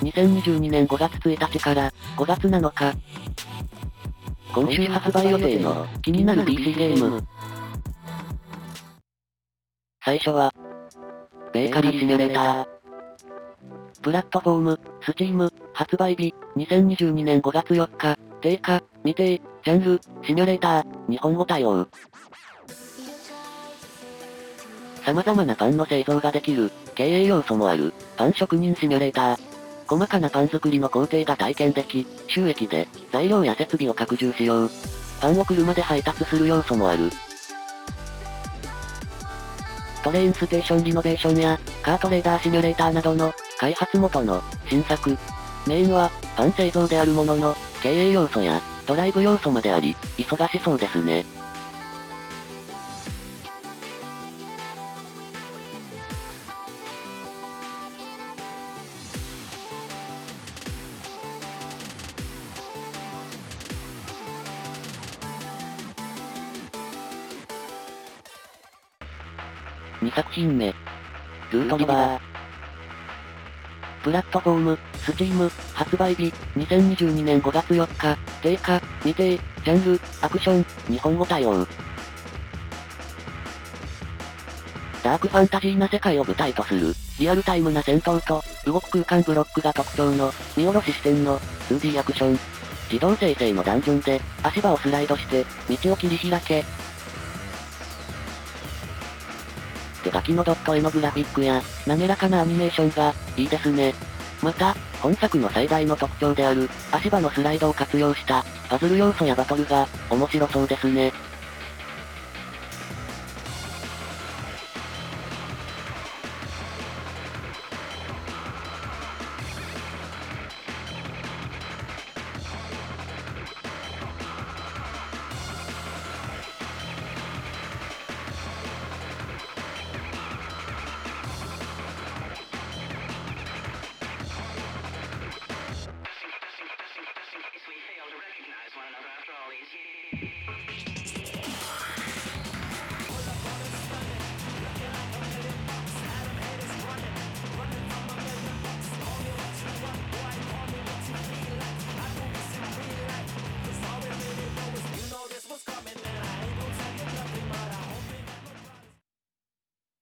2022年5月1日から5月7日。今週発売予定の気になる PC ゲーム。最初は、ベーカリーシミュレーター。プラットフォーム、スチーム、発売日、2022年5月4日、定価、未定、ジャンル、シミュレーター、日本語対応。様々なパンの製造ができる、経営要素もある、パン職人シミュレーター。細かなパン作りの工程が体験でき、収益で、材料や設備を拡充しよう。パンを車で配達する要素もある。トレインステーションリノベーションや、カートレーダーシミュレーターなどの、開発元の、新作。メインは、パン製造であるものの、経営要素や、ドライブ要素まであり、忙しそうですね。2作品目。ルートリバー。プラットフォーム、スチーム、発売日、2022年5月4日、定価、未定、ジャンル、アクション、日本語対応。ダークファンタジーな世界を舞台とする、リアルタイムな戦闘と、動く空間ブロックが特徴の、見下ろし視点の、2D アクション。自動生成のダンジョンで、足場をスライドして、道を切り開け、手書きのドット絵のグラフィックや、滑らかなアニメーションが、いいですね。また、本作の最大の特徴である、足場のスライドを活用した、パズル要素やバトルが、面白そうですね。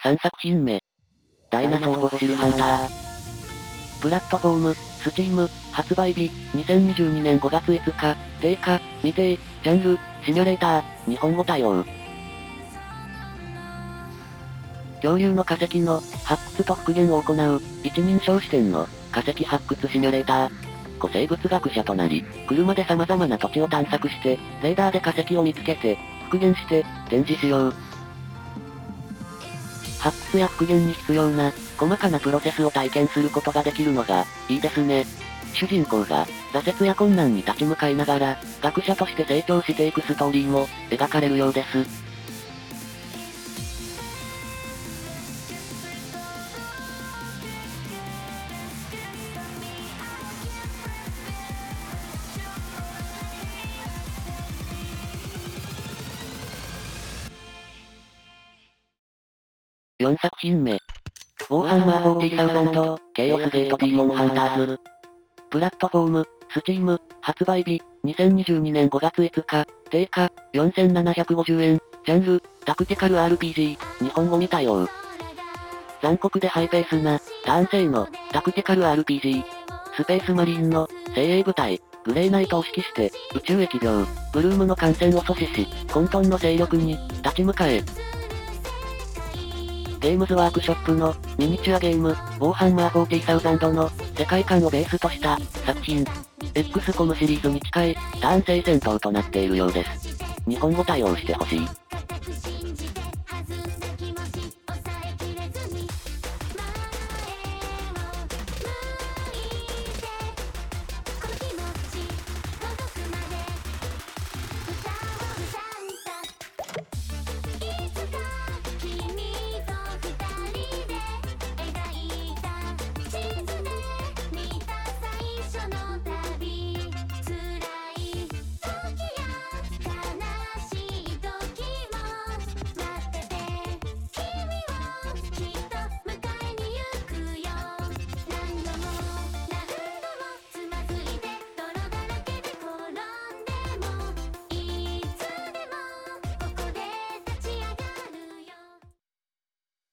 3作品目。ダイナソーフォッシルハンター。プラットフォーム、スチーム、発売日、2022年5月5日、定価、未定、ジャンル、シミュレーター、日本語対応。恐竜の化石の発掘と復元を行う一人称視点の化石発掘シミュレーター。古生物学者となり、車で様々な土地を探索して、レーダーで化石を見つけて、復元して、展示しよう。発掘や復元に必要な、細かなプロセスを体験することができるのが、いいですね。主人公が、挫折や困難に立ち向かいながら、学者として成長していくストーリーも、描かれるようです。4作品目。ウォーハンマー40,000、ケイオスゲートディーモンハンターズ。プラットフォーム、スチーム、発売日、2022年5月5日、定価、4750円、ジャンル、タクティカル RPG、日本語未対応。残酷でハイペースな、単性の、タクティカル RPG。スペースマリーンの、精鋭部隊、グレーナイトを指揮して、宇宙疫病、ブルームの感染を阻止し、混沌の勢力に、立ち向かえ、ゲームズワークショップのミニチュアゲーム、ウォーハンマー40,000の世界観をベースとした作品。XCOM シリーズに近い単性戦闘となっているようです。日本語対応してほしい。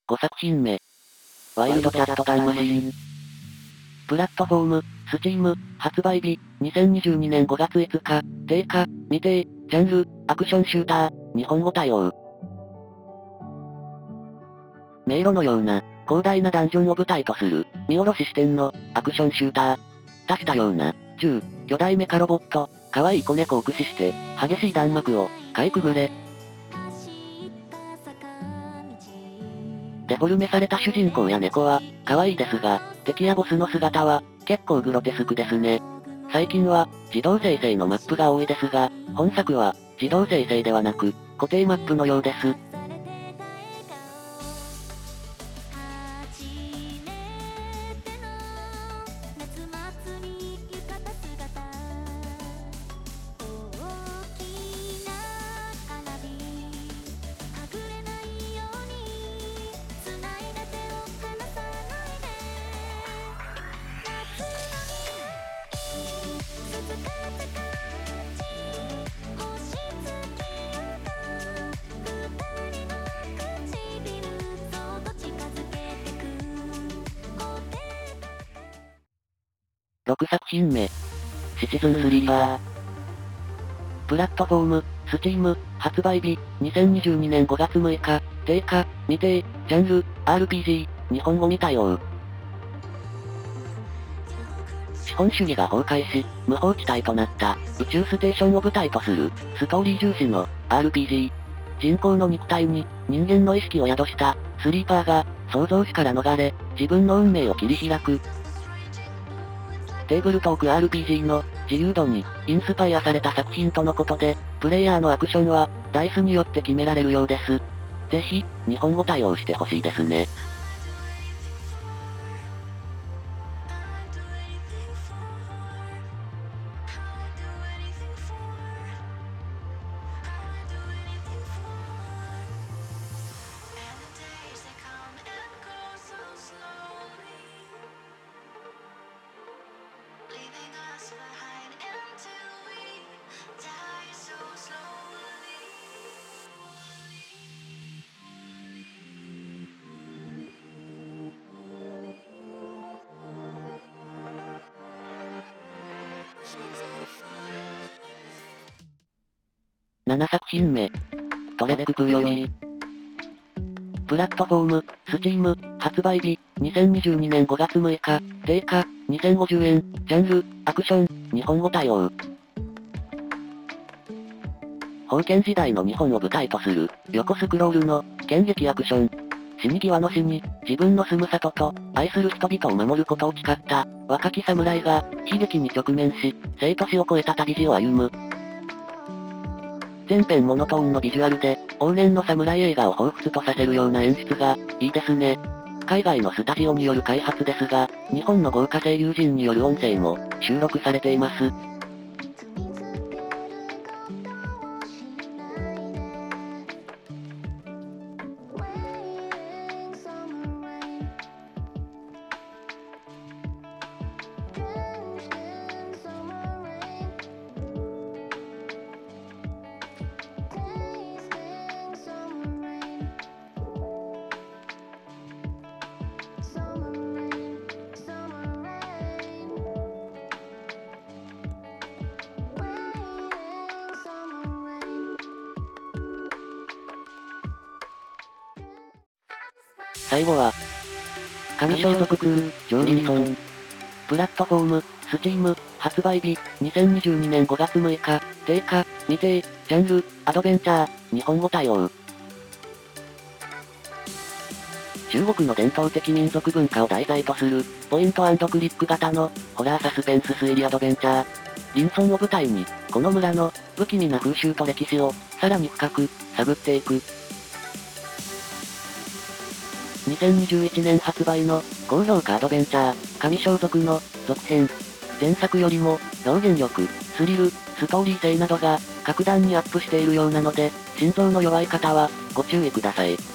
5作品目。ワイルドキャットガンマシーン。プラットフォーム、スチーム、発売日、2022年5月5日、定価、未定、ジャンル、アクションシューター、日本語対応。迷路のような、広大なダンジョンを舞台とする、見下ろし視点の、アクションシューター。多したような、銃、巨大メカロボット、可愛い子猫を駆使して、激しい弾幕を、かいくぐれ。デフォルメされた主人公や猫は、可愛いですが、敵やボスの姿は、結構グロテスクですね。最近は、自動生成のマップが多いですが、本作は、自動生成ではなく、固定マップのようです。6作品目。シチズンスリーバー。プラットフォーム、スチーム、発売日、2022年5月6日、定価、未定、ジャンル、RPG、日本語未対応。資本主義が崩壊し、無法地帯となった宇宙ステーションを舞台とするストーリー重視の RPG。人工の肉体に人間の意識を宿したスリーパーが創造主から逃れ自分の運命を切り開くテーブルトーク RPG の自由度にインスパイアされた作品とのことで、プレイヤーのアクションはダイスによって決められるようです。ぜひ、日本語対応してほしいですね。7作品目。トレベクプヨイプラットフォーム、スチーム、発売日、2022年5月6日、定価、2050円、ジャンル、アクション、日本語対応。封建時代の日本を舞台とする、横スクロールの、剣撃アクション。死に際の死に、自分の住む里と、愛する人々を守ることを誓った、若き侍が、悲劇に直面し、生と死を超えた旅路を歩む。全編モノトーンのビジュアルで、往年の侍映画を彷彿とさせるような演出が、いいですね。海外のスタジオによる開発ですが、日本の豪華声優陣による音声も収録されています。最後は、神装束クー、ジョーリソン。プラットフォーム、スチーム、発売日、2022年5月6日、定価、未定、ジャンル、アドベンチャー、日本語対応。中国の伝統的民族文化を題材とする、ポイントクリック型の、ホラーサスペンス推理アドベンチャー。リンソンを舞台に、この村の、不気味な風習と歴史を、さらに深く、探っていく、2021年発売の、高評価アドベンチャー、神装束の、続編。前作よりも、表現力、スリル、ストーリー性などが、格段にアップしているようなので、心臓の弱い方は、ご注意ください。